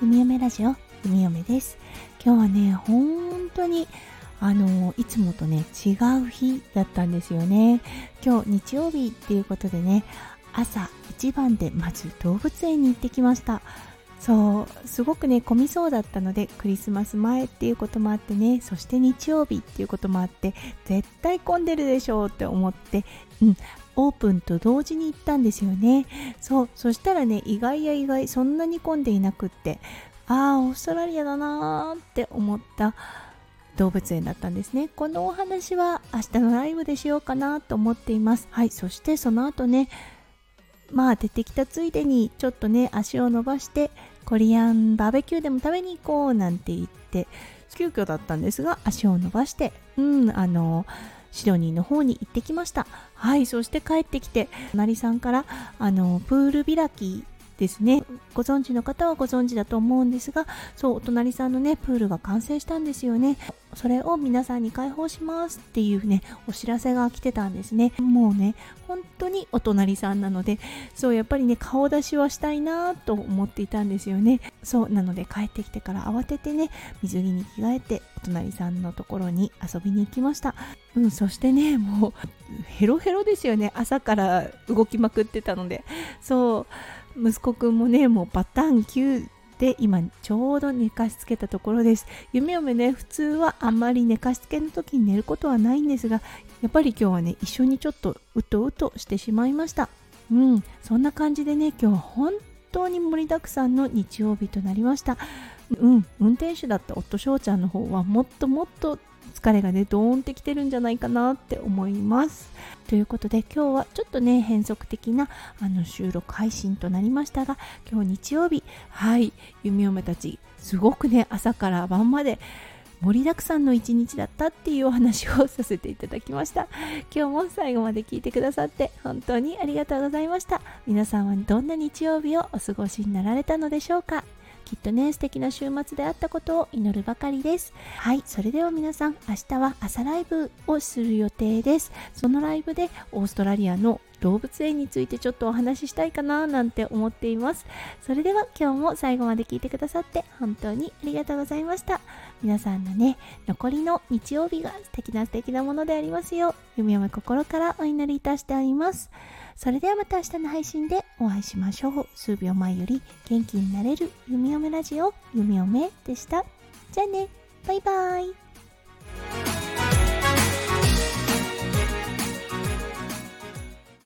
弓嫁ラジオ弓嫁です。今日はね本当にあのいつもとね違う日だったんですよね。今日日曜日っていうことでね朝一番でまず動物園に行ってきました。そうすごくね混みそうだったのでクリスマス前っていうこともあってねそして日曜日っていうこともあって絶対混んでるでしょうって思ってうんオープンと同時に行ったんですよね。そう。そしたらね意外や意外そんなに混んでいなくってああオーストラリアだなーって思った動物園だったんですね。このお話は明日のライブでしようかなと思っています。はい。そしてその後ねまあ出てきたついでにちょっとね足を伸ばしてコリアンバーベキューでも食べに行こうなんて言って急遽だったんですが足を伸ばしてうんあのシドニーの方に行ってきました。はいそして帰ってきて隣さんからあのプール開きですね。ご存知の方はご存知だと思うんですがそうお隣さんのねプールが完成したんですよね。それを皆さんに開放しますっていうねお知らせが来てたんですね。もうね本当にお隣さんなのでそうやっぱりね顔出しはしたいなと思っていたんですよね。そうなので帰ってきてから慌ててね水着に着替えてお隣さんのところに遊びに行きました。うんそしてねもうヘロヘロですよね。朝から動きまくってたので。そう。息子くんもねもうパターン9で今ちょうど寝かしつけたところです。夢嫁ね普通はあんまり寝かしつけの時に寝ることはないんですがやっぱり今日はね一緒にちょっとうとうとしてしまいました。うんそんな感じでね今日は本当に盛りだくさんの日曜日となりました。うん運転手だった夫翔ちゃんの方はもっともっと疲れがねドーンってきてるんじゃないかなって思います。ということで今日はちょっとね変則的なあの収録配信となりましたが今日日曜日はい弓嫁たちすごくね朝から晩まで盛りだくさんの一日だったっていうお話をさせていただきました。今日も最後まで聞いてくださって本当にありがとうございました。皆さんはどんな日曜日をお過ごしになられたのでしょうか？きっとね素敵な週末であったことを祈るばかりです。はいそれでは皆さん明日は朝ライブをする予定です。そのライブでオーストラリアの動物園についてちょっとお話ししたいかななんて思っていますそれでは今日も最後まで聞いてくださって本当にありがとうございました皆さんのね残りの日曜日が素敵な素敵なものでありますよう弓嫁心からお祈りいたしておりますそれではまた明日の配信でお会いしましょう。数秒前より元気になれる弓嫁ラジオ、弓嫁でした。じゃあね、バイバイ。